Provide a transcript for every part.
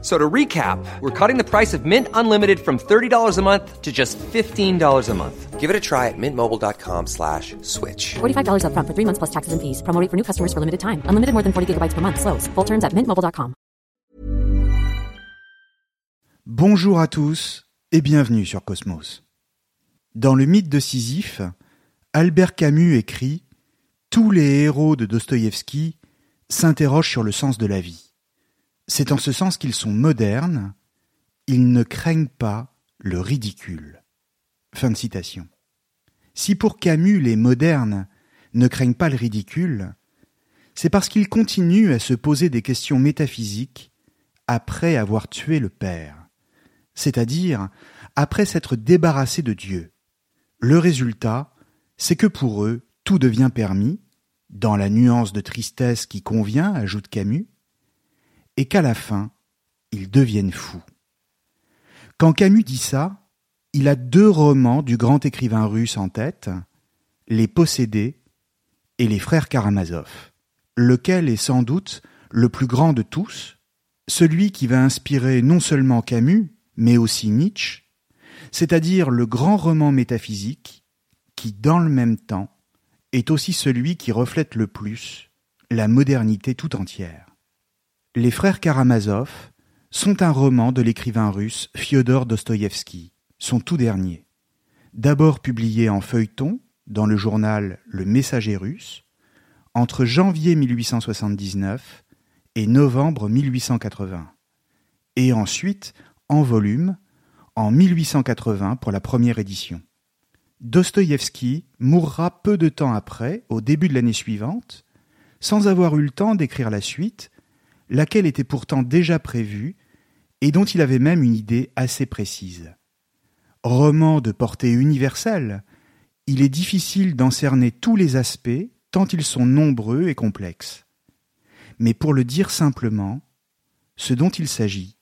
So to recap, we're cutting the price of Mint Unlimited from $30 a month to just $15 a month. Give it a try at mintmobile.com slash switch. $45 upfront for three months plus taxes and fees. Promo rate for new customers for limited time. Unlimited more than 40 gigabytes per month. Slows. Full terms at mintmobile.com. Bonjour à tous et bienvenue sur Cosmos. Dans le mythe de Sisyphe, Albert Camus écrit Tous les héros de Dostoïevski s'interrogent sur le sens de la vie. C'est en ce sens qu'ils sont modernes, ils ne craignent pas le ridicule. Fin de citation. Si pour Camus les modernes ne craignent pas le ridicule, c'est parce qu'ils continuent à se poser des questions métaphysiques après avoir tué le Père, c'est-à-dire après s'être débarrassés de Dieu. Le résultat, c'est que pour eux, tout devient permis, dans la nuance de tristesse qui convient, ajoute Camus, et qu'à la fin, ils deviennent fous. Quand Camus dit ça, il a deux romans du grand écrivain russe en tête, Les Possédés et Les Frères Karamazov, lequel est sans doute le plus grand de tous, celui qui va inspirer non seulement Camus, mais aussi Nietzsche, c'est-à-dire le grand roman métaphysique qui, dans le même temps, est aussi celui qui reflète le plus la modernité tout entière. Les frères Karamazov sont un roman de l'écrivain russe Fyodor Dostoïevski, son tout dernier. D'abord publié en feuilleton dans le journal Le Messager russe, entre janvier 1879 et novembre 1880, et ensuite en volume en 1880 pour la première édition. Dostoïevski mourra peu de temps après, au début de l'année suivante, sans avoir eu le temps d'écrire la suite laquelle était pourtant déjà prévue et dont il avait même une idée assez précise. Roman de portée universelle, il est difficile d'en cerner tous les aspects tant ils sont nombreux et complexes. Mais pour le dire simplement, ce dont il s'agit,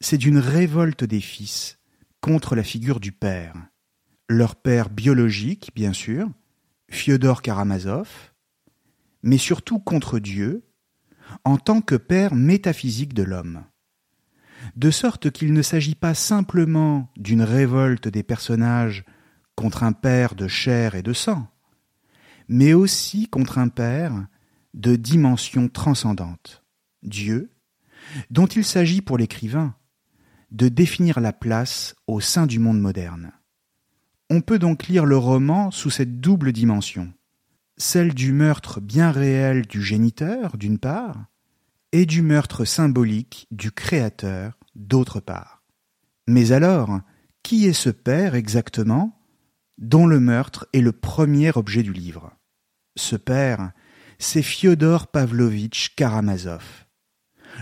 c'est d'une révolte des fils contre la figure du père. Leur père biologique, bien sûr, Fyodor Karamazov, mais surtout contre Dieu, en tant que père métaphysique de l'homme. De sorte qu'il ne s'agit pas simplement d'une révolte des personnages contre un père de chair et de sang, mais aussi contre un père de dimension transcendante, Dieu, dont il s'agit pour l'écrivain de définir la place au sein du monde moderne. On peut donc lire le roman sous cette double dimension celle du meurtre bien réel du géniteur, d'une part, et du meurtre symbolique du Créateur, d'autre part. Mais alors, qui est ce père exactement dont le meurtre est le premier objet du livre? Ce père, c'est Fyodor Pavlovitch Karamazov,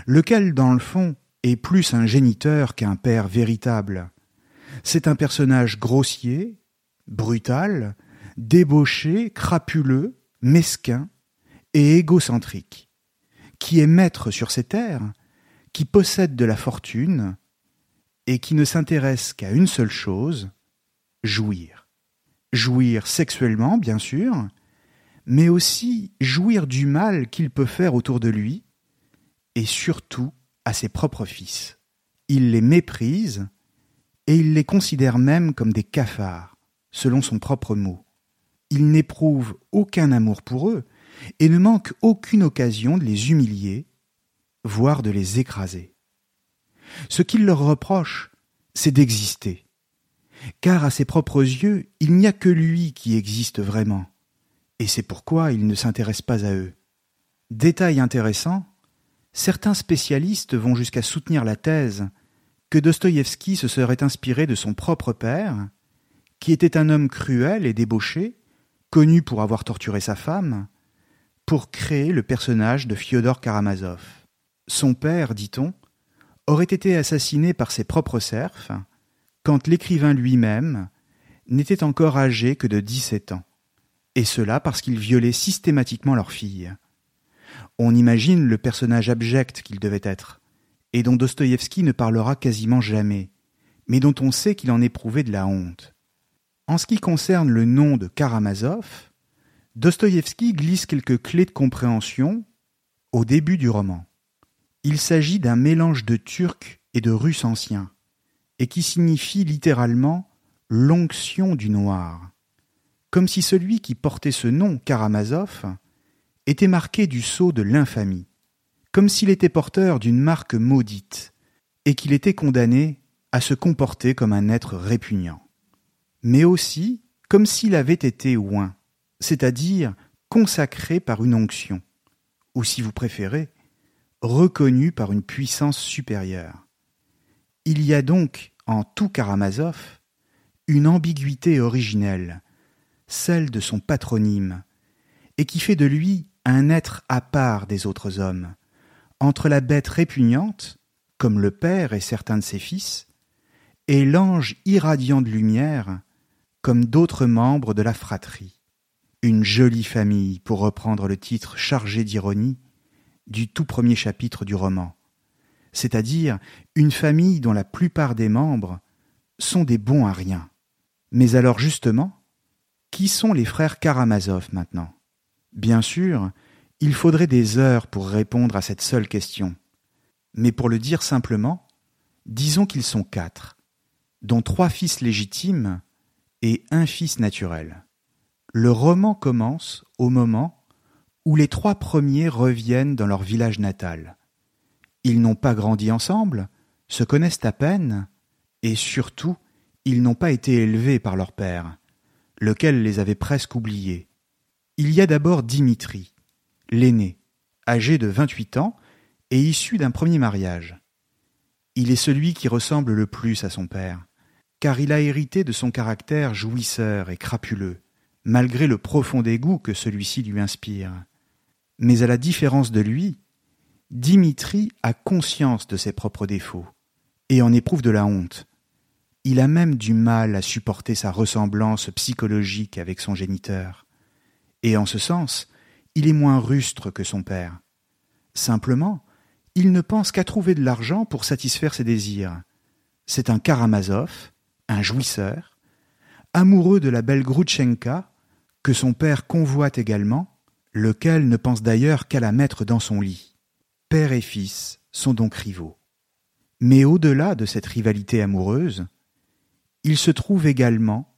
lequel, dans le fond, est plus un géniteur qu'un père véritable? C'est un personnage grossier, brutal, débauché, crapuleux, mesquin et égocentrique, qui est maître sur ces terres, qui possède de la fortune, et qui ne s'intéresse qu'à une seule chose, jouir. Jouir sexuellement, bien sûr, mais aussi jouir du mal qu'il peut faire autour de lui, et surtout à ses propres fils. Il les méprise, et il les considère même comme des cafards, selon son propre mot il n'éprouve aucun amour pour eux et ne manque aucune occasion de les humilier, voire de les écraser. Ce qu'il leur reproche, c'est d'exister, car à ses propres yeux, il n'y a que lui qui existe vraiment, et c'est pourquoi il ne s'intéresse pas à eux. Détail intéressant, certains spécialistes vont jusqu'à soutenir la thèse que Dostoïevski se serait inspiré de son propre père, qui était un homme cruel et débauché, connu pour avoir torturé sa femme, pour créer le personnage de Fyodor Karamazov. Son père, dit-on, aurait été assassiné par ses propres serfs quand l'écrivain lui-même n'était encore âgé que de dix-sept ans, et cela parce qu'il violait systématiquement leur fille. On imagine le personnage abject qu'il devait être, et dont Dostoïevski ne parlera quasiment jamais, mais dont on sait qu'il en éprouvait de la honte. En ce qui concerne le nom de Karamazov, Dostoïevski glisse quelques clés de compréhension au début du roman. Il s'agit d'un mélange de turc et de russe ancien, et qui signifie littéralement l'onction du noir, comme si celui qui portait ce nom, Karamazov, était marqué du sceau de l'infamie, comme s'il était porteur d'une marque maudite, et qu'il était condamné à se comporter comme un être répugnant, mais aussi comme s'il avait été oint, c'est-à-dire consacré par une onction, ou si vous préférez, reconnu par une puissance supérieure. Il y a donc en tout Karamazov une ambiguïté originelle, celle de son patronyme, et qui fait de lui un être à part des autres hommes, entre la bête répugnante, comme le père et certains de ses fils, et l'ange irradiant de lumière, comme d'autres membres de la fratrie. Une jolie famille, pour reprendre le titre chargé d'ironie du tout premier chapitre du roman, c'est-à-dire une famille dont la plupart des membres sont des bons à rien. Mais alors justement, qui sont les frères Karamazov maintenant? Bien sûr, il faudrait des heures pour répondre à cette seule question. Mais pour le dire simplement, disons qu'ils sont quatre, dont trois fils légitimes et un fils naturel. Le roman commence au moment où les trois premiers reviennent dans leur village natal. Ils n'ont pas grandi ensemble, se connaissent à peine, et surtout, ils n'ont pas été élevés par leur père, lequel les avait presque oubliés. Il y a d'abord Dimitri, l'aîné, âgé de vingt-huit ans et issu d'un premier mariage. Il est celui qui ressemble le plus à son père, car il a hérité de son caractère jouisseur et crapuleux, malgré le profond dégoût que celui-ci lui inspire. Mais à la différence de lui, Dimitri a conscience de ses propres défauts et en éprouve de la honte. Il a même du mal à supporter sa ressemblance psychologique avec son géniteur. Et en ce sens, il est moins rustre que son père. Simplement, il ne pense qu'à trouver de l'argent pour satisfaire ses désirs. C'est un Karamazov, un jouisseur, amoureux de la belle Groutchenka, que son père convoite également, lequel ne pense d'ailleurs qu'à la mettre dans son lit. Père et fils sont donc rivaux. Mais au-delà de cette rivalité amoureuse, il se trouve également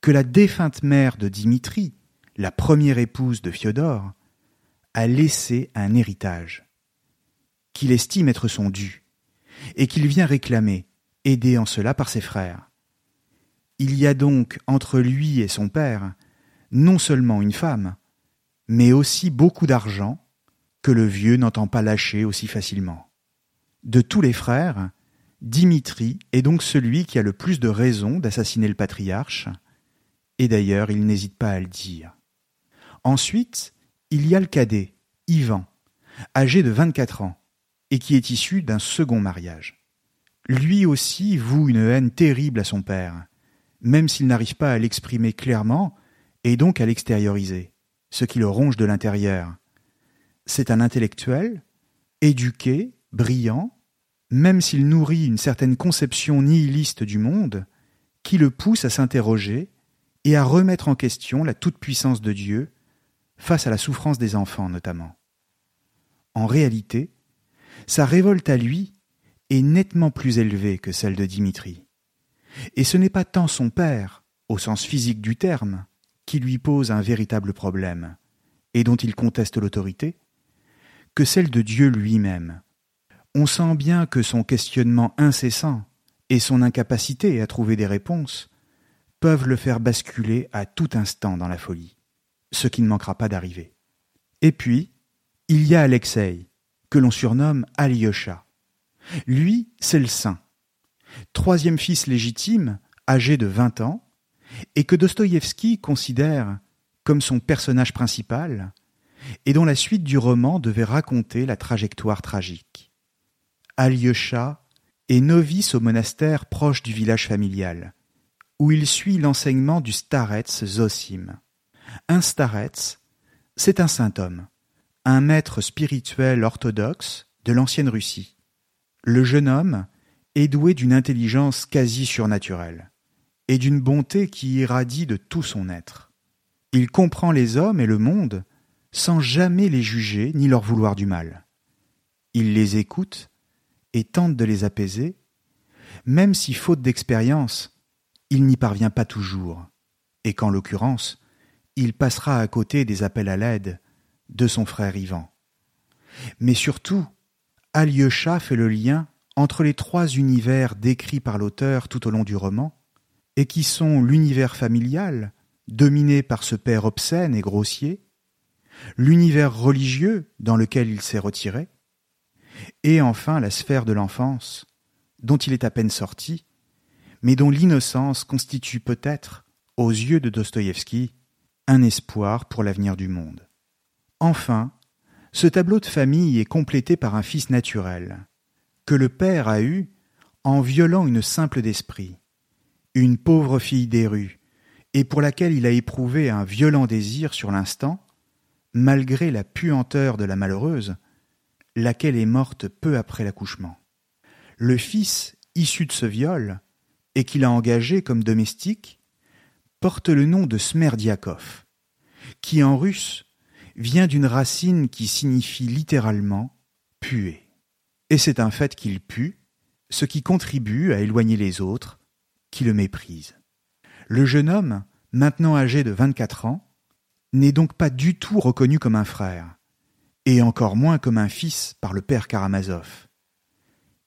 que la défunte mère de Dimitri, la première épouse de Fiodor, a laissé un héritage, qu'il estime être son dû, et qu'il vient réclamer, aidé en cela par ses frères. Il y a donc entre lui et son père non seulement une femme, mais aussi beaucoup d'argent que le vieux n'entend pas lâcher aussi facilement. De tous les frères, Dimitri est donc celui qui a le plus de raisons d'assassiner le patriarche, et d'ailleurs il n'hésite pas à le dire. Ensuite, il y a le cadet, Ivan, âgé de 24 ans, et qui est issu d'un second mariage. Lui aussi voue une haine terrible à son père, même s'il n'arrive pas à l'exprimer clairement et donc à l'extérioriser ce qui le ronge de l'intérieur. C'est un intellectuel, éduqué, brillant, même s'il nourrit une certaine conception nihiliste du monde, qui le pousse à s'interroger et à remettre en question la toute-puissance de Dieu face à la souffrance des enfants notamment. En réalité, sa révolte à lui est nettement plus élevée que celle de Dimitri. Et ce n'est pas tant son père, au sens physique du terme, qui lui pose un véritable problème, et dont il conteste l'autorité, que celle de Dieu lui-même. On sent bien que son questionnement incessant et son incapacité à trouver des réponses peuvent le faire basculer à tout instant dans la folie, ce qui ne manquera pas d'arriver. Et puis, il y a Alexei, que l'on surnomme Alyosha. Lui, c'est le saint. Troisième fils légitime, âgé de vingt ans, et que Dostoïevski considère comme son personnage principal, et dont la suite du roman devait raconter la trajectoire tragique. Alyosha est novice au monastère proche du village familial, où il suit l'enseignement du starets Zosim. Un starets, c'est un saint homme, un maître spirituel orthodoxe de l'ancienne Russie. Le jeune homme est doué d'une intelligence quasi surnaturelle et d'une bonté qui irradie de tout son être. Il comprend les hommes et le monde sans jamais les juger ni leur vouloir du mal. Il les écoute et tente de les apaiser, même si, faute d'expérience, il n'y parvient pas toujours, et qu'en l'occurrence, il passera à côté des appels à l'aide de son frère Ivan. Mais surtout, Alyosha fait le lien entre les trois univers décrits par l'auteur tout au long du roman, et qui sont l'univers familial, dominé par ce père obscène et grossier, l'univers religieux dans lequel il s'est retiré, et enfin la sphère de l'enfance, dont il est à peine sorti, mais dont l'innocence constitue peut-être, aux yeux de Dostoïevski, un espoir pour l'avenir du monde. Enfin, ce tableau de famille est complété par un fils naturel, que le père a eu en violant une simple d'esprit, une pauvre fille des rues, et pour laquelle il a éprouvé un violent désir sur l'instant, malgré la puanteur de la malheureuse, laquelle est morte peu après l'accouchement. Le fils issu de ce viol, et qu'il a engagé comme domestique, porte le nom de Smerdiakov, qui en russe vient d'une racine qui signifie littéralement puer et c'est un fait qu'il pue, ce qui contribue à éloigner les autres, qui le méprisent. Le jeune homme, maintenant âgé de vingt-quatre ans, n'est donc pas du tout reconnu comme un frère, et encore moins comme un fils par le père Karamazov.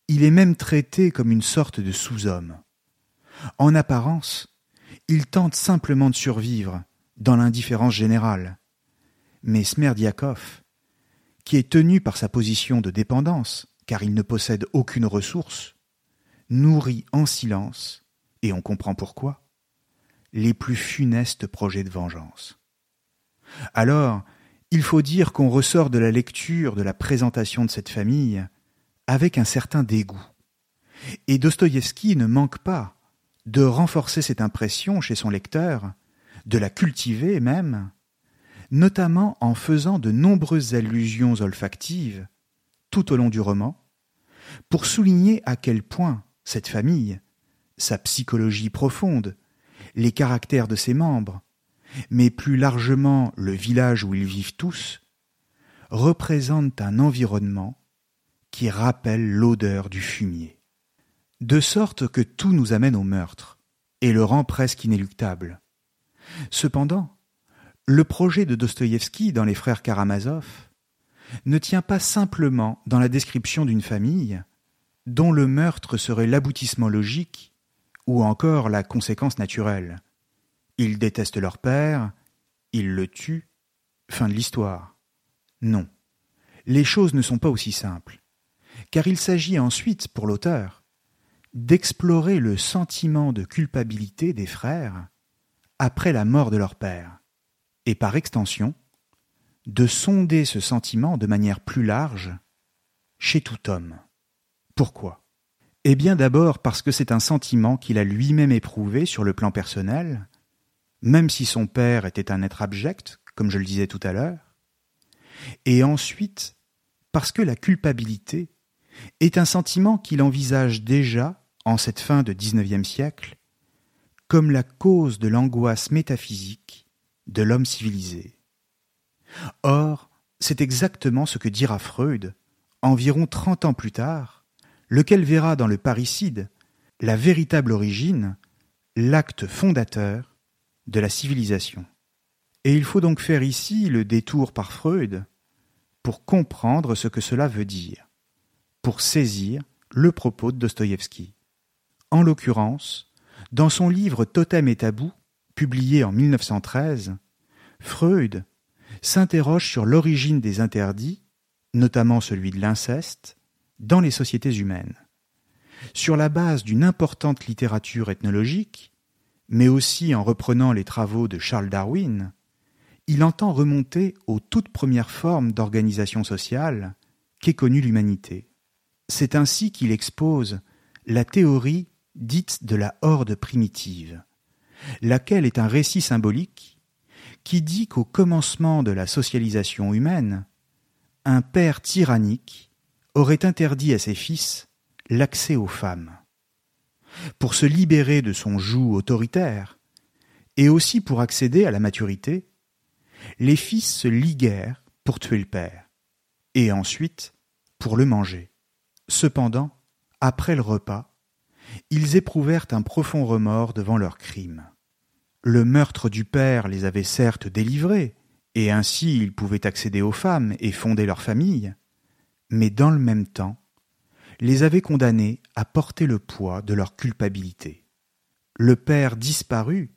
Il est même traité comme une sorte de sous-homme. En apparence, il tente simplement de survivre dans l'indifférence générale. Mais Smerdiakov, qui est tenu par sa position de dépendance, car il ne possède aucune ressource, nourrit en silence, et on comprend pourquoi, les plus funestes projets de vengeance. Alors, il faut dire qu'on ressort de la lecture de la présentation de cette famille avec un certain dégoût. Et Dostoïevski ne manque pas de renforcer cette impression chez son lecteur, de la cultiver même, notamment en faisant de nombreuses allusions olfactives tout au long du roman, pour souligner à quel point cette famille, sa psychologie profonde, les caractères de ses membres, mais plus largement le village où ils vivent tous, représentent un environnement qui rappelle l'odeur du fumier. De sorte que tout nous amène au meurtre, et le rend presque inéluctable. Cependant, le projet de Dostoïevski dans les frères Karamazov ne tient pas simplement dans la description d'une famille dont le meurtre serait l'aboutissement logique ou encore la conséquence naturelle. Ils détestent leur père, ils le tuent, fin de l'histoire. Non, les choses ne sont pas aussi simples, car il s'agit ensuite, pour l'auteur, d'explorer le sentiment de culpabilité des frères après la mort de leur père, et par extension, de sonder ce sentiment de manière plus large chez tout homme. Pourquoi? Eh bien d'abord parce que c'est un sentiment qu'il a lui-même éprouvé sur le plan personnel, même si son père était un être abject, comme je le disais tout à l'heure, et ensuite parce que la culpabilité est un sentiment qu'il envisage déjà, en cette fin de XIXe siècle, comme la cause de l'angoisse métaphysique de l'homme civilisé. Or, c'est exactement ce que dira Freud, environ trente ans plus tard, lequel verra dans le parricide la véritable origine, l'acte fondateur de la civilisation. Et il faut donc faire ici le détour par Freud pour comprendre ce que cela veut dire, pour saisir le propos de Dostoïevski. En l'occurrence, dans son livre Totem et Tabou, publié en 1913, Freud s'interroge sur l'origine des interdits, notamment celui de l'inceste, dans les sociétés humaines. Sur la base d'une importante littérature ethnologique, mais aussi en reprenant les travaux de Charles Darwin, il entend remonter aux toutes premières formes d'organisation sociale qu'ait connue l'humanité. C'est ainsi qu'il expose la théorie dite de la horde primitive, laquelle est un récit symbolique qui dit qu'au commencement de la socialisation humaine, un père tyrannique aurait interdit à ses fils l'accès aux femmes. Pour se libérer de son joug autoritaire, et aussi pour accéder à la maturité, les fils se liguèrent pour tuer le père, et ensuite pour le manger. Cependant, après le repas, ils éprouvèrent un profond remords devant leur crime. Le meurtre du père les avait certes délivrés, et ainsi ils pouvaient accéder aux femmes et fonder leur famille, mais dans le même temps, les avait condamnés à porter le poids de leur culpabilité. Le père disparu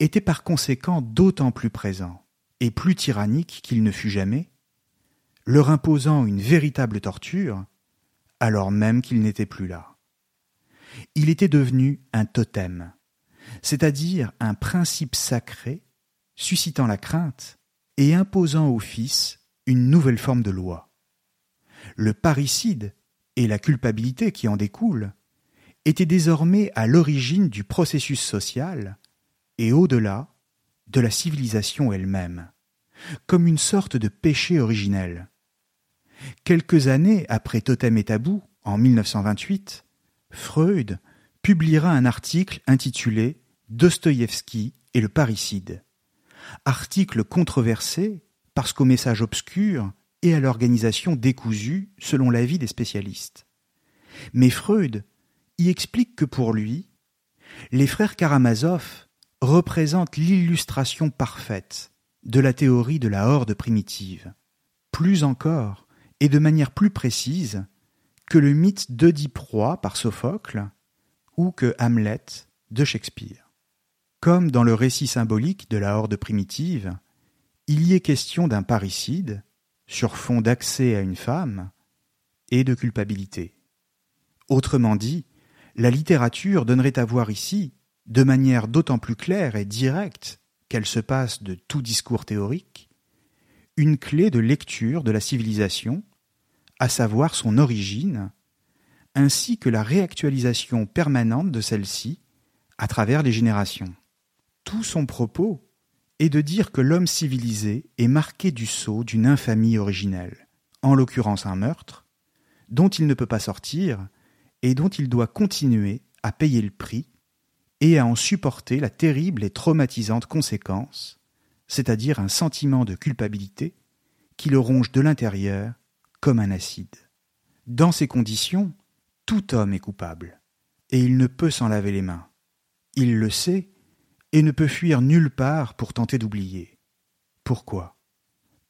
était par conséquent d'autant plus présent et plus tyrannique qu'il ne fut jamais, leur imposant une véritable torture, alors même qu'il n'était plus là. Il était devenu un totem, c'est-à-dire un principe sacré, suscitant la crainte et imposant au Fils une nouvelle forme de loi. Le parricide et la culpabilité qui en découle étaient désormais à l'origine du processus social et au-delà de la civilisation elle-même, comme une sorte de péché originel. Quelques années après Totem et Tabou, en 1928, Freud publiera un article intitulé Dostoïevski et le parricide. Article controversé parce qu'au message obscur et à l'organisation décousue selon l'avis des spécialistes. Mais Freud y explique que pour lui, les frères Karamazov représentent l'illustration parfaite de la théorie de la horde primitive. Plus encore, et de manière plus précise, que le mythe d'Oedipe roi par Sophocle ou que Hamlet de Shakespeare. Comme dans le récit symbolique de la horde primitive, il y est question d'un parricide, sur fond d'accès à une femme, et de culpabilité. Autrement dit, la littérature donnerait à voir ici, de manière d'autant plus claire et directe qu'elle se passe de tout discours théorique, une clé de lecture de la civilisation, à savoir son origine, ainsi que la réactualisation permanente de celle-ci à travers les générations. Tout son propos est de dire que l'homme civilisé est marqué du sceau d'une infamie originelle, en l'occurrence un meurtre, dont il ne peut pas sortir et dont il doit continuer à payer le prix et à en supporter la terrible et traumatisante conséquence, c'est-à-dire un sentiment de culpabilité qui le ronge de l'intérieur comme un acide. Dans ces conditions, tout homme est coupable, et il ne peut s'en laver les mains. Il le sait, et ne peut fuir nulle part pour tenter d'oublier. Pourquoi?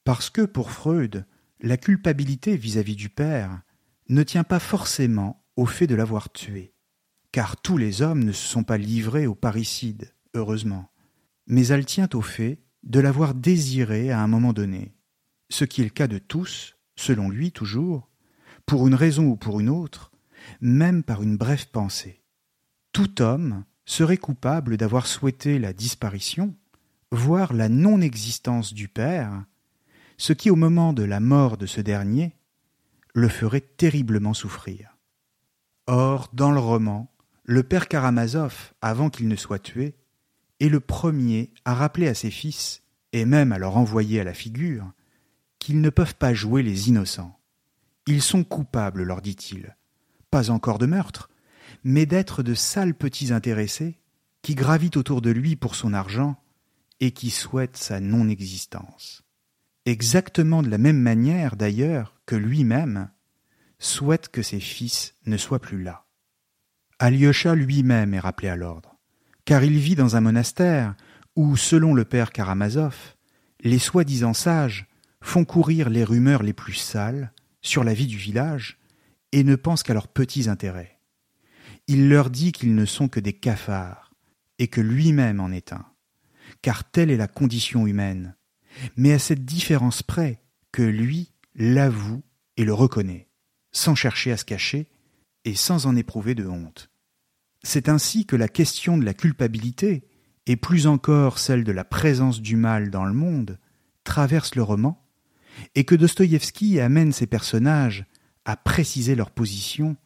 Parce que pour Freud, la culpabilité vis-à-vis du père ne tient pas forcément au fait de l'avoir tué, car tous les hommes ne se sont pas livrés au parricide, heureusement, mais elle tient au fait de l'avoir désiré à un moment donné, ce qui est le cas de tous, selon lui toujours, pour une raison ou pour une autre, même par une brève pensée. Tout homme serait coupable d'avoir souhaité la disparition, voire la non-existence du père, ce qui au moment de la mort de ce dernier le ferait terriblement souffrir. Or, dans le roman, le père Karamazov, avant qu'il ne soit tué, est le premier à rappeler à ses fils, et même à leur envoyer à la figure, qu'ils ne peuvent pas jouer les innocents. Ils sont coupables, leur dit-il, pas encore de meurtre, mais d'être de sales petits intéressés qui gravitent autour de lui pour son argent et qui souhaitent sa non-existence. Exactement de la même manière, d'ailleurs, que lui-même souhaite que ses fils ne soient plus là. Alyosha lui-même est rappelé à l'ordre, car il vit dans un monastère où, selon le père Karamazov, les soi-disant sages font courir les rumeurs les plus sales sur la vie du village et ne pensent qu'à leurs petits intérêts il leur dit qu'ils ne sont que des cafards, et que lui-même en est un, car telle est la condition humaine, mais à cette différence près que lui l'avoue et le reconnaît, sans chercher à se cacher et sans en éprouver de honte. C'est ainsi que la question de la culpabilité, et plus encore celle de la présence du mal dans le monde, traverse le roman, et que Dostoïevski amène ses personnages à préciser leur position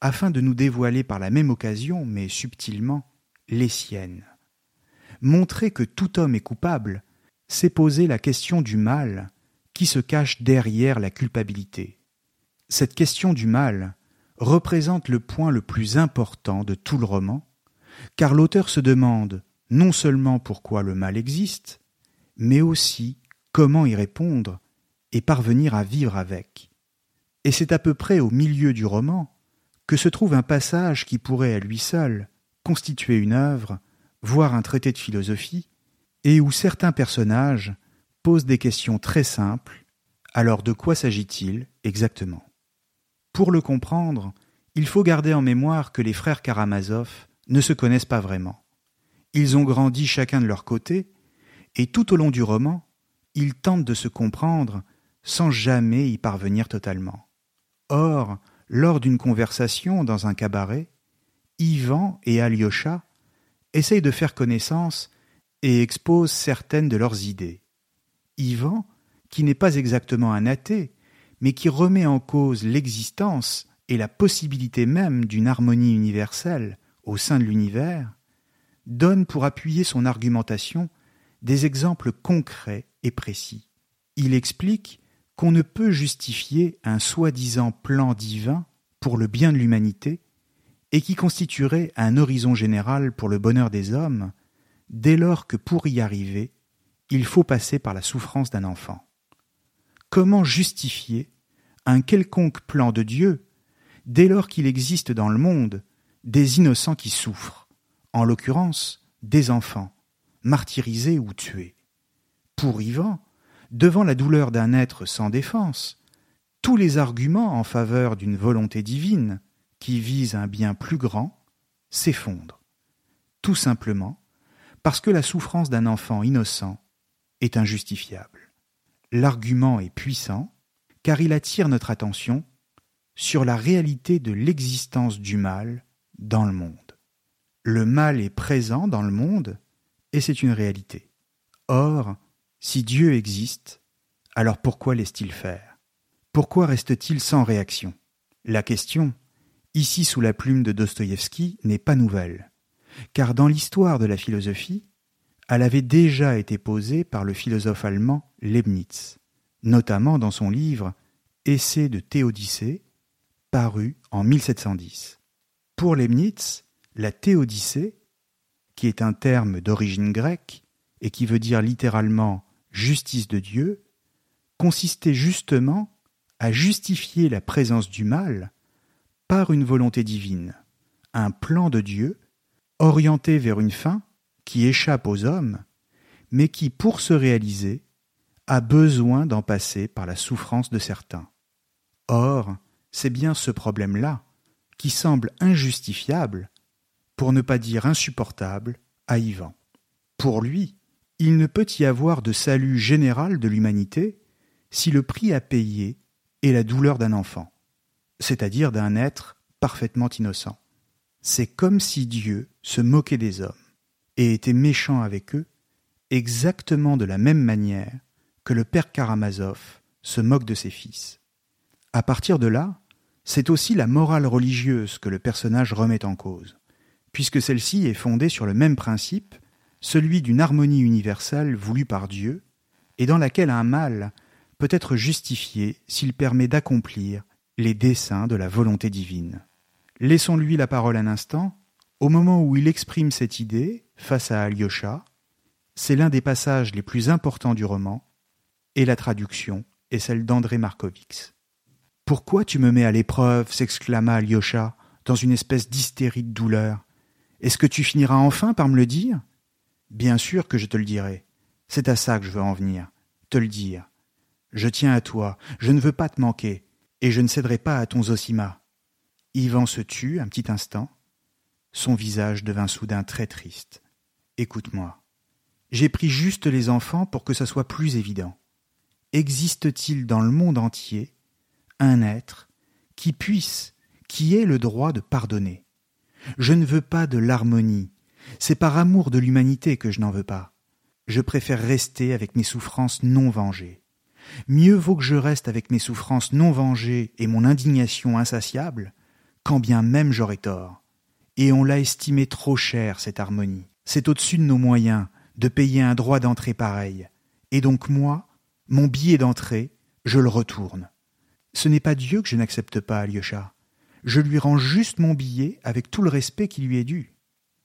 afin de nous dévoiler par la même occasion, mais subtilement, les siennes. Montrer que tout homme est coupable, c'est poser la question du mal qui se cache derrière la culpabilité. Cette question du mal représente le point le plus important de tout le roman, car l'auteur se demande non seulement pourquoi le mal existe, mais aussi comment y répondre et parvenir à vivre avec. Et c'est à peu près au milieu du roman que se trouve un passage qui pourrait à lui seul constituer une œuvre, voire un traité de philosophie, et où certains personnages posent des questions très simples. Alors de quoi s'agit-il exactement? Pour le comprendre, il faut garder en mémoire que les frères Karamazov ne se connaissent pas vraiment. Ils ont grandi chacun de leur côté, et tout au long du roman, ils tentent de se comprendre sans jamais y parvenir totalement. Or, lors d'une conversation dans un cabaret, Ivan et Alyosha essayent de faire connaissance et exposent certaines de leurs idées. Ivan, qui n'est pas exactement un athée, mais qui remet en cause l'existence et la possibilité même d'une harmonie universelle au sein de l'univers, donne pour appuyer son argumentation des exemples concrets et précis. Il explique qu'on ne peut justifier un soi-disant plan divin pour le bien de l'humanité et qui constituerait un horizon général pour le bonheur des hommes, dès lors que pour y arriver, il faut passer par la souffrance d'un enfant. Comment justifier un quelconque plan de Dieu dès lors qu'il existe dans le monde des innocents qui souffrent, en l'occurrence des enfants, martyrisés ou tués Pour Ivan, devant la douleur d'un être sans défense, tous les arguments en faveur d'une volonté divine qui vise un bien plus grand s'effondrent, tout simplement parce que la souffrance d'un enfant innocent est injustifiable. L'argument est puissant car il attire notre attention sur la réalité de l'existence du mal dans le monde. Le mal est présent dans le monde et c'est une réalité. Or, si Dieu existe, alors pourquoi laisse-t-il faire? Pourquoi reste-t-il sans réaction? La question, ici sous la plume de Dostoïevski, n'est pas nouvelle, car dans l'histoire de la philosophie, elle avait déjà été posée par le philosophe allemand Leibniz, notamment dans son livre Essai de Théodicée, paru en 1710. Pour Leibniz, la Théodicée, qui est un terme d'origine grecque et qui veut dire littéralement justice de Dieu, consistait justement à justifier la présence du mal par une volonté divine, un plan de Dieu orienté vers une fin qui échappe aux hommes, mais qui, pour se réaliser, a besoin d'en passer par la souffrance de certains. Or, c'est bien ce problème-là qui semble injustifiable, pour ne pas dire insupportable, à Ivan. Pour lui, il ne peut y avoir de salut général de l'humanité si le prix à payer est la douleur d'un enfant, c'est-à-dire d'un être parfaitement innocent. C'est comme si Dieu se moquait des hommes et était méchant avec eux, exactement de la même manière que le père Karamazov se moque de ses fils. À partir de là, c'est aussi la morale religieuse que le personnage remet en cause, puisque celle-ci est fondée sur le même principe celui d'une harmonie universelle voulue par Dieu, et dans laquelle un mal peut être justifié s'il permet d'accomplir les desseins de la volonté divine. Laissons-lui la parole un instant. Au moment où il exprime cette idée face à Alyosha, c'est l'un des passages les plus importants du roman, et la traduction est celle d'André Markovix. Pourquoi tu me mets à l'épreuve? s'exclama Alyosha, dans une espèce d'hystérie de douleur. Est-ce que tu finiras enfin par me le dire? Bien sûr que je te le dirai. C'est à ça que je veux en venir. Te le dire. Je tiens à toi, je ne veux pas te manquer, et je ne céderai pas à ton Zosima. Ivan se tut un petit instant. Son visage devint soudain très triste. Écoute-moi. J'ai pris juste les enfants pour que ça soit plus évident. Existe-t-il dans le monde entier un être qui puisse, qui ait le droit de pardonner? Je ne veux pas de l'harmonie, c'est par amour de l'humanité que je n'en veux pas. Je préfère rester avec mes souffrances non vengées. Mieux vaut que je reste avec mes souffrances non vengées et mon indignation insatiable, quand bien même j'aurais tort. Et on l'a estimé trop cher, cette harmonie. C'est au-dessus de nos moyens de payer un droit d'entrée pareil. Et donc moi, Mon billet d'entrée, je le retourne. Ce n'est pas Dieu que je n'accepte pas, Alyosha. Je lui rends juste mon billet avec tout le respect qui lui est dû.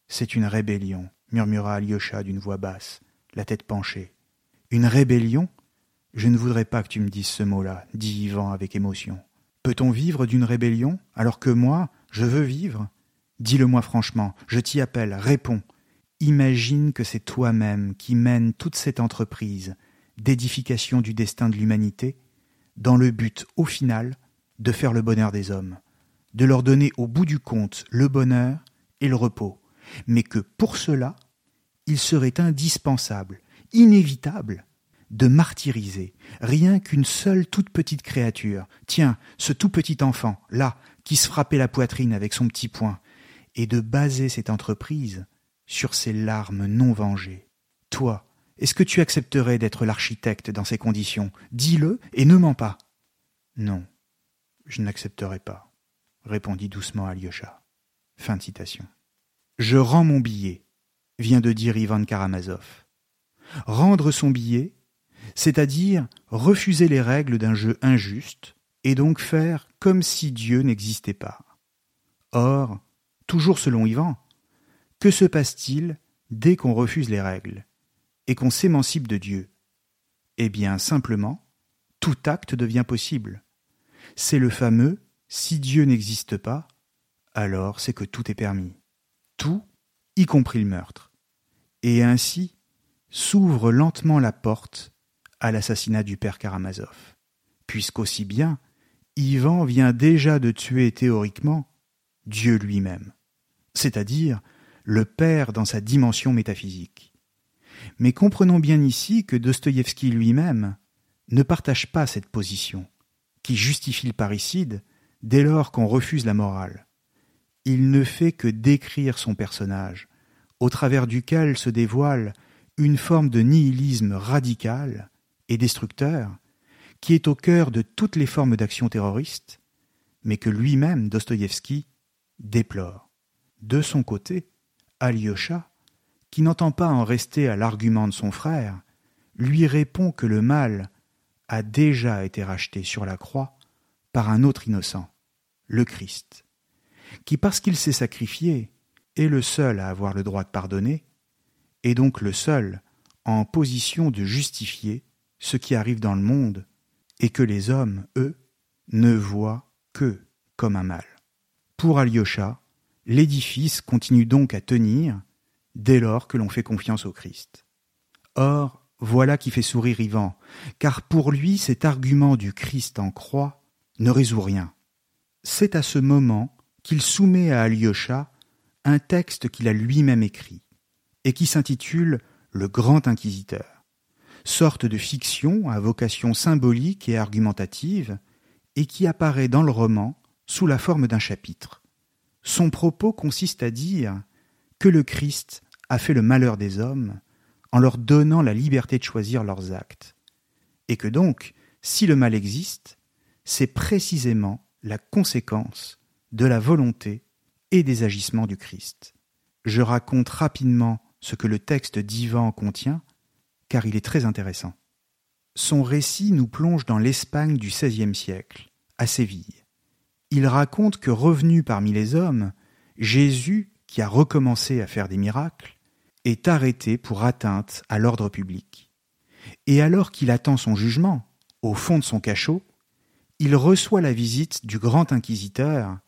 C'est une rébellion, murmura Alyosha d'une voix basse, la tête penchée. Une rébellion? Je ne voudrais pas que tu me dises ce mot-là, dit Ivan avec émotion. Peut-on vivre d'une rébellion alors que moi, je veux vivre? Dis-le-moi franchement, je t'y appelle, réponds. Imagine que c'est toi-même qui mènes toute cette entreprise d'édification du destin de l'humanité, dans le but, au final, de faire le bonheur des hommes, de leur donner au bout du compte le bonheur et le repos, mais que pour cela, il serait indispensable, inévitable, de martyriser rien qu'une seule toute petite créature, tiens, ce tout petit enfant, là, qui se frappait la poitrine avec son petit poing, et de baser cette entreprise sur ses larmes non vengées. Toi, est-ce que tu accepterais d'être l'architecte dans ces conditions? Dis-le et ne mens pas. Non, je n'accepterai pas, répondit doucement Alyosha. Fin citation. Je rends mon billet, vient de dire Ivan Karamazov. Rendre son billet, c'est-à-dire refuser les règles d'un jeu injuste, et donc faire comme si Dieu n'existait pas. Or, toujours selon Ivan, que se passe-t-il dès qu'on refuse les règles et qu'on s'émancipe de Dieu? Eh bien, simplement, tout acte devient possible. C'est le fameux si Dieu n'existe pas, alors c'est que tout est permis. Tout, y compris le meurtre. Et ainsi s'ouvre lentement la porte à l'assassinat du père Karamazov, puisqu'aussi bien Ivan vient déjà de tuer théoriquement Dieu lui-même, c'est-à-dire le Père dans sa dimension métaphysique. Mais comprenons bien ici que Dostoïevski lui-même ne partage pas cette position, qui justifie le parricide dès lors qu'on refuse la morale. Il ne fait que décrire son personnage, au travers duquel se dévoile une forme de nihilisme radical et destructeur, qui est au cœur de toutes les formes d'action terroriste, mais que lui-même, Dostoïevski, déplore. De son côté, Alyosha, qui n'entend pas en rester à l'argument de son frère, lui répond que le mal a déjà été racheté sur la croix par un autre innocent, le Christ, qui parce qu'il s'est sacrifié est le seul à avoir le droit de pardonner, et donc le seul en position de justifier ce qui arrive dans le monde, et que les hommes, eux, ne voient que comme un mal. Pour Alyosha, l'édifice continue donc à tenir dès lors que l'on fait confiance au Christ. Or, voilà qui fait sourire Ivan, car pour lui cet argument du Christ en croix ne résout rien. C'est à ce moment qu'il soumet à Alyosha un texte qu'il a lui-même écrit, et qui s'intitule Le Grand Inquisiteur, sorte de fiction à vocation symbolique et argumentative, et qui apparaît dans le roman sous la forme d'un chapitre. Son propos consiste à dire que le Christ a fait le malheur des hommes en leur donnant la liberté de choisir leurs actes, et que donc, si le mal existe, c'est précisément la conséquence de la volonté et des agissements du Christ. Je raconte rapidement ce que le texte d'Ivan contient, car il est très intéressant. Son récit nous plonge dans l'Espagne du XVIe siècle, à Séville. Il raconte que revenu parmi les hommes, Jésus, qui a recommencé à faire des miracles, est arrêté pour atteinte à l'ordre public. Et alors qu'il attend son jugement, au fond de son cachot, il reçoit la visite du grand inquisiteur,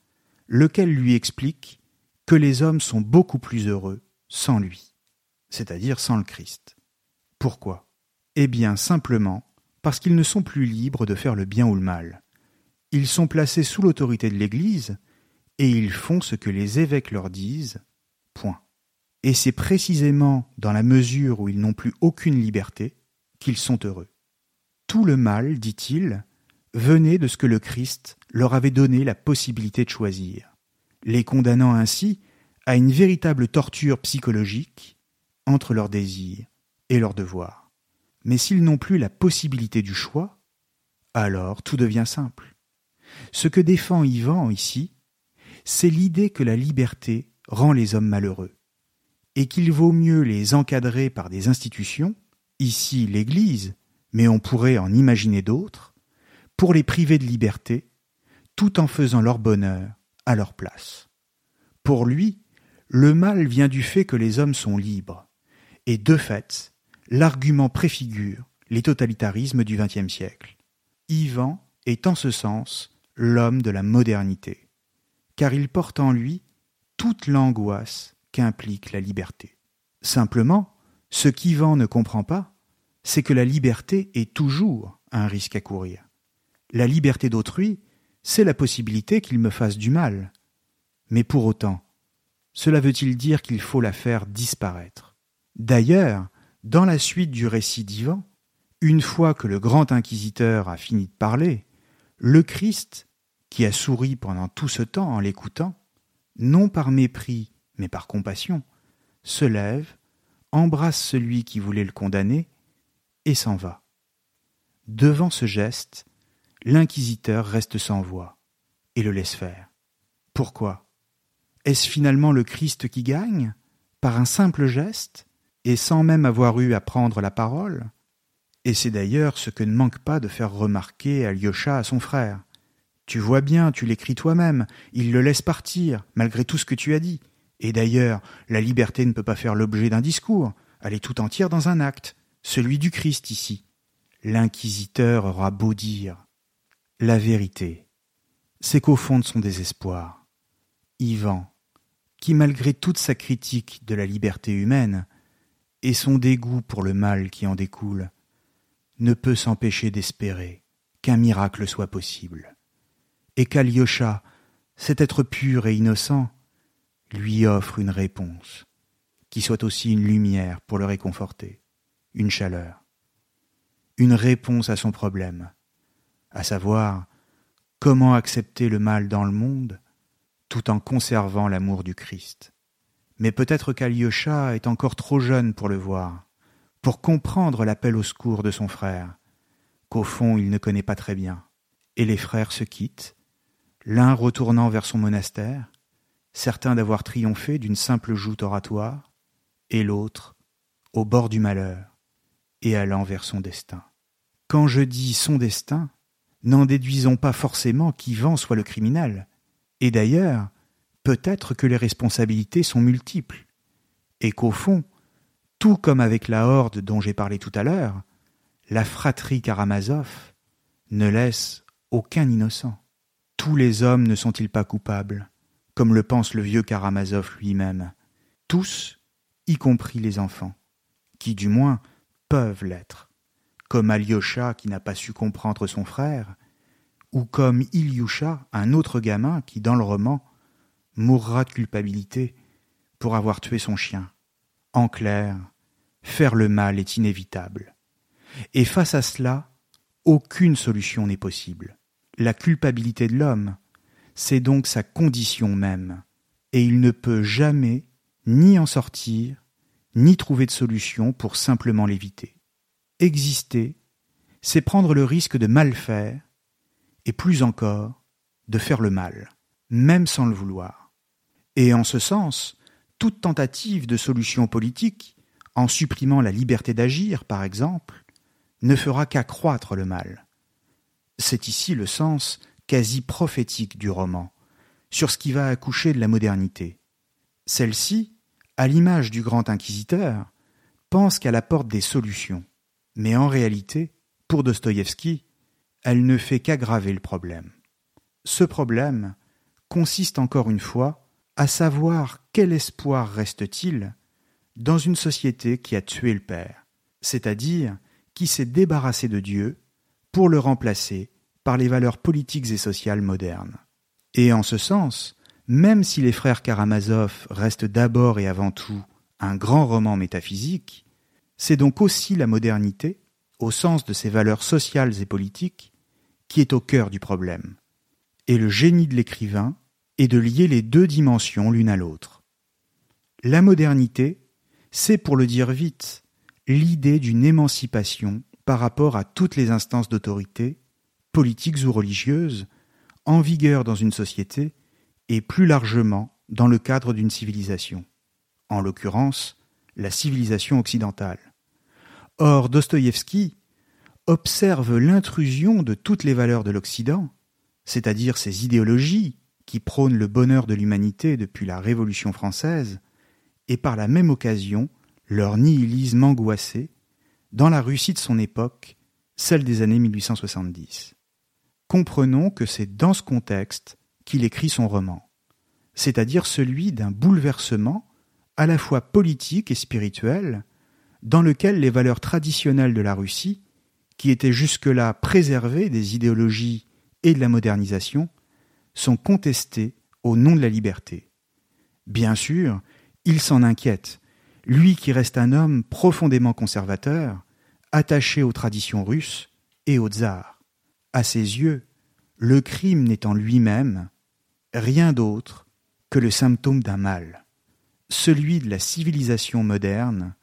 lequel lui explique que les hommes sont beaucoup plus heureux sans lui, c'est-à-dire sans le Christ. Pourquoi? Eh bien simplement parce qu'ils ne sont plus libres de faire le bien ou le mal. Ils sont placés sous l'autorité de l'Église, et ils font ce que les évêques leur disent. Point. Et c'est précisément dans la mesure où ils n'ont plus aucune liberté qu'ils sont heureux. Tout le mal, dit-il, venait de ce que le Christ leur avait donné la possibilité de choisir, les condamnant ainsi à une véritable torture psychologique entre leurs désirs et leurs devoirs. Mais s'ils n'ont plus la possibilité du choix, alors tout devient simple. Ce que défend Ivan ici, c'est l'idée que la liberté rend les hommes malheureux, et qu'il vaut mieux les encadrer par des institutions, ici l'Église, mais on pourrait en imaginer d'autres, pour les priver de liberté, tout en faisant leur bonheur à leur place. Pour lui, le mal vient du fait que les hommes sont libres, et de fait, l'argument préfigure les totalitarismes du XXe siècle. Ivan est en ce sens l'homme de la modernité, car il porte en lui toute l'angoisse qu'implique la liberté. Simplement, ce qu'Ivan ne comprend pas, c'est que la liberté est toujours un risque à courir. La liberté d'autrui, c'est la possibilité qu'il me fasse du mal. Mais pour autant, cela veut-il dire qu'il faut la faire disparaître? D'ailleurs, dans la suite du récit d'Ivan, une fois que le grand inquisiteur a fini de parler, le Christ, qui a souri pendant tout ce temps en l'écoutant, non par mépris, mais par compassion, se lève, embrasse celui qui voulait le condamner, et s'en va. Devant ce geste, l'inquisiteur reste sans voix, et le laisse faire. Pourquoi? Est-ce finalement le Christ qui gagne, par un simple geste, et sans même avoir eu à prendre la parole? Et c'est d'ailleurs ce que ne manque pas de faire remarquer Alyosha à son frère. Tu vois bien, tu l'écris toi-même, il le laisse partir, malgré tout ce que tu as dit. Et d'ailleurs, la liberté ne peut pas faire l'objet d'un discours, elle est tout entière dans un acte, celui du Christ ici. L'inquisiteur aura beau dire. La vérité, c'est qu'au fond de son désespoir, Ivan, qui malgré toute sa critique de la liberté humaine et son dégoût pour le mal qui en découle, ne peut s'empêcher d'espérer qu'un miracle soit possible. Et qu'Alyosha, cet être pur et innocent, lui offre une réponse, qui soit aussi une lumière pour le réconforter, une chaleur, une réponse à son problème, à savoir comment accepter le mal dans le monde tout en conservant l'amour du Christ. Mais peut-être qu'Alyosha est encore trop jeune pour le voir, pour comprendre l'appel au secours de son frère, qu'au fond il ne connaît pas très bien. Et les frères se quittent, l'un retournant vers son monastère, certain d'avoir triomphé d'une simple joute oratoire, et l'autre au bord du malheur, et allant vers son destin. Quand je dis son destin, n'en déduisons pas forcément qu'Ivan soit le criminel. Et d'ailleurs, peut-être que les responsabilités sont multiples, et qu'au fond, tout comme avec la horde dont j'ai parlé tout à l'heure, la fratrie Karamazov ne laisse aucun innocent. Tous les hommes ne sont-ils pas coupables, comme le pense le vieux Karamazov lui-même? Tous, y compris les enfants, qui du moins peuvent l'être, comme Alyosha qui n'a pas su comprendre son frère, ou comme Ilyusha, un autre gamin qui, dans le roman, mourra de culpabilité pour avoir tué son chien. En clair, faire le mal est inévitable. Et face à cela, aucune solution n'est possible la culpabilité de l'homme, c'est donc sa condition même, et il ne peut jamais ni en sortir, ni trouver de solution pour simplement l'éviter. Exister, c'est prendre le risque de mal faire, et plus encore, de faire le mal, même sans le vouloir. Et en ce sens, toute tentative de solution politique, en supprimant la liberté d'agir, par exemple, ne fera qu'accroître le mal. C'est ici le sens quasi prophétique du roman, sur ce qui va accoucher de la modernité. Celle-ci, à l'image du grand inquisiteur, pense qu'elle apporte des solutions, mais en réalité, pour Dostoïevski, elle ne fait qu'aggraver le problème. Ce problème consiste encore une fois à savoir quel espoir reste-t-il dans une société qui a tué le Père, c'est-à-dire qui s'est débarrassé de Dieu pour le remplacer par les valeurs politiques et sociales modernes. Et en ce sens, même si les frères Karamazov restent d'abord et avant tout un grand roman métaphysique, c'est donc aussi la modernité, au sens de ses valeurs sociales et politiques, qui est au cœur du problème. Et le génie de l'écrivain est de lier les deux dimensions l'une à l'autre. La modernité, c'est pour le dire vite, l'idée d'une émancipation par rapport à toutes les instances d'autorité, politiques ou religieuses, en vigueur dans une société et plus largement dans le cadre d'une civilisation, en l'occurrence la civilisation occidentale. Or, Dostoïevski, observe l'intrusion de toutes les valeurs de l'Occident, c'est-à-dire ces idéologies qui prônent le bonheur de l'humanité depuis la Révolution française, et par la même occasion leur nihilisme angoissé dans la Russie de son époque, celle des années 1870. Comprenons que c'est dans ce contexte qu'il écrit son roman, c'est-à-dire celui d'un bouleversement à la fois politique et spirituel, dans lequel les valeurs traditionnelles de la Russie, qui étaient jusque-là préservées des idéologies et de la modernisation, sont contestées au nom de la liberté. Bien sûr, il s'en inquiète, lui qui reste un homme profondément conservateur, attaché aux traditions russes et au tsar. À ses yeux, le crime n'est en lui-même rien d'autre que le symptôme d'un mal, celui de la civilisation moderne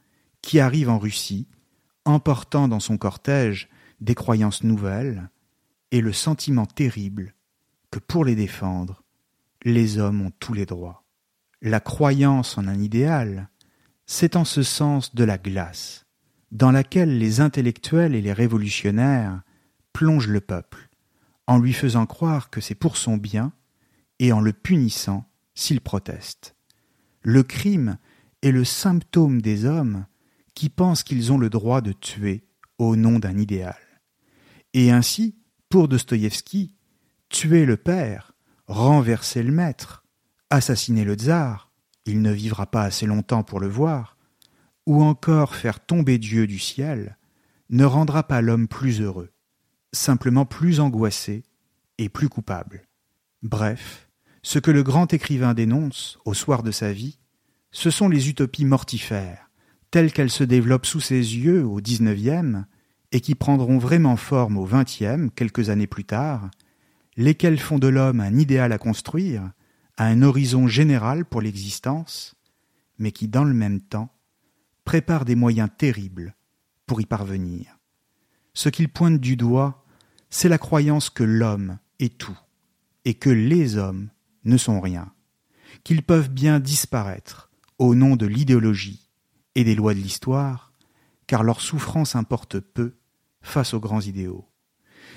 qui arrive en Russie, emportant dans son cortège des croyances nouvelles et le sentiment terrible que pour les défendre, les hommes ont tous les droits. La croyance en un idéal, c'est en ce sens de la glace, dans laquelle les intellectuels et les révolutionnaires plongent le peuple, en lui faisant croire que c'est pour son bien et en le punissant s'il proteste. Le crime est le symptôme des hommes qui pensent qu'ils ont le droit de tuer au nom d'un idéal. Et ainsi, pour Dostoïevski, tuer le père, renverser le maître, assassiner le tsar, il ne vivra pas assez longtemps pour le voir, ou encore faire tomber Dieu du ciel, ne rendra pas l'homme plus heureux, simplement plus angoissé et plus coupable. Bref, ce que le grand écrivain dénonce au soir de sa vie, ce sont les utopies mortifères, telles qu'elles se développent sous ses yeux au XIXe et qui prendront vraiment forme au XXe, quelques années plus tard, lesquelles font de l'homme un idéal à construire, un horizon général pour l'existence, mais qui, dans le même temps, préparent des moyens terribles pour y parvenir. Ce qu'il pointe du doigt, c'est la croyance que l'homme est tout, et que les hommes ne sont rien, qu'ils peuvent bien disparaître au nom de l'idéologie et des lois de l'histoire, car leur souffrance importe peu face aux grands idéaux.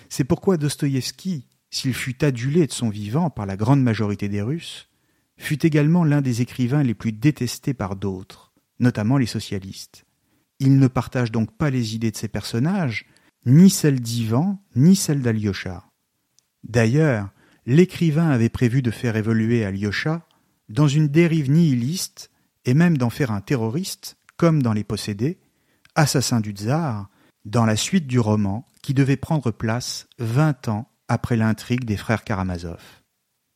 C'est pourquoi Dostoïevski, s'il fut adulé de son vivant par la grande majorité des Russes, fut également l'un des écrivains les plus détestés par d'autres, notamment les socialistes. Il ne partage donc pas les idées de ses personnages, ni celles d'Ivan, ni celles d'Alyosha. D'ailleurs, l'écrivain avait prévu de faire évoluer Alyosha dans une dérive nihiliste et même d'en faire un terroriste, comme dans Les Possédés, assassin du tsar, dans la suite du roman qui devait prendre place vingt ans après l'intrigue des frères Karamazov.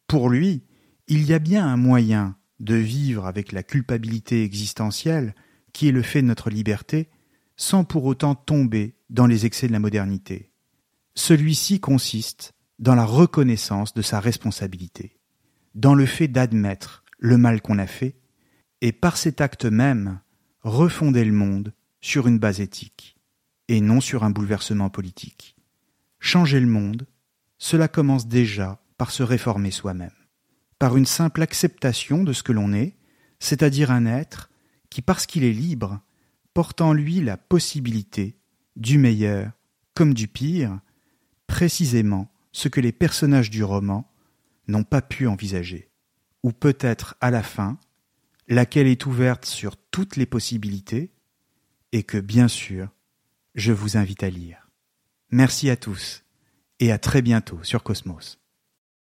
Pour lui, il y a bien un moyen de vivre avec la culpabilité existentielle qui est le fait de notre liberté, sans pour autant tomber dans les excès de la modernité. Celui-ci consiste dans la reconnaissance de sa responsabilité, dans le fait d'admettre le mal qu'on a fait, et par cet acte même, refonder le monde sur une base éthique et non sur un bouleversement politique. Changer le monde, cela commence déjà par se réformer soi-même, par une simple acceptation de ce que l'on est, c'est-à-dire un être qui, parce qu'il est libre, porte en lui la possibilité du meilleur comme du pire, précisément ce que les personnages du roman n'ont pas pu envisager, ou peut-être à la fin, laquelle est ouverte sur toutes les possibilités, et que bien sûr, je vous invite à lire. Merci à tous et à très bientôt sur Cosmos.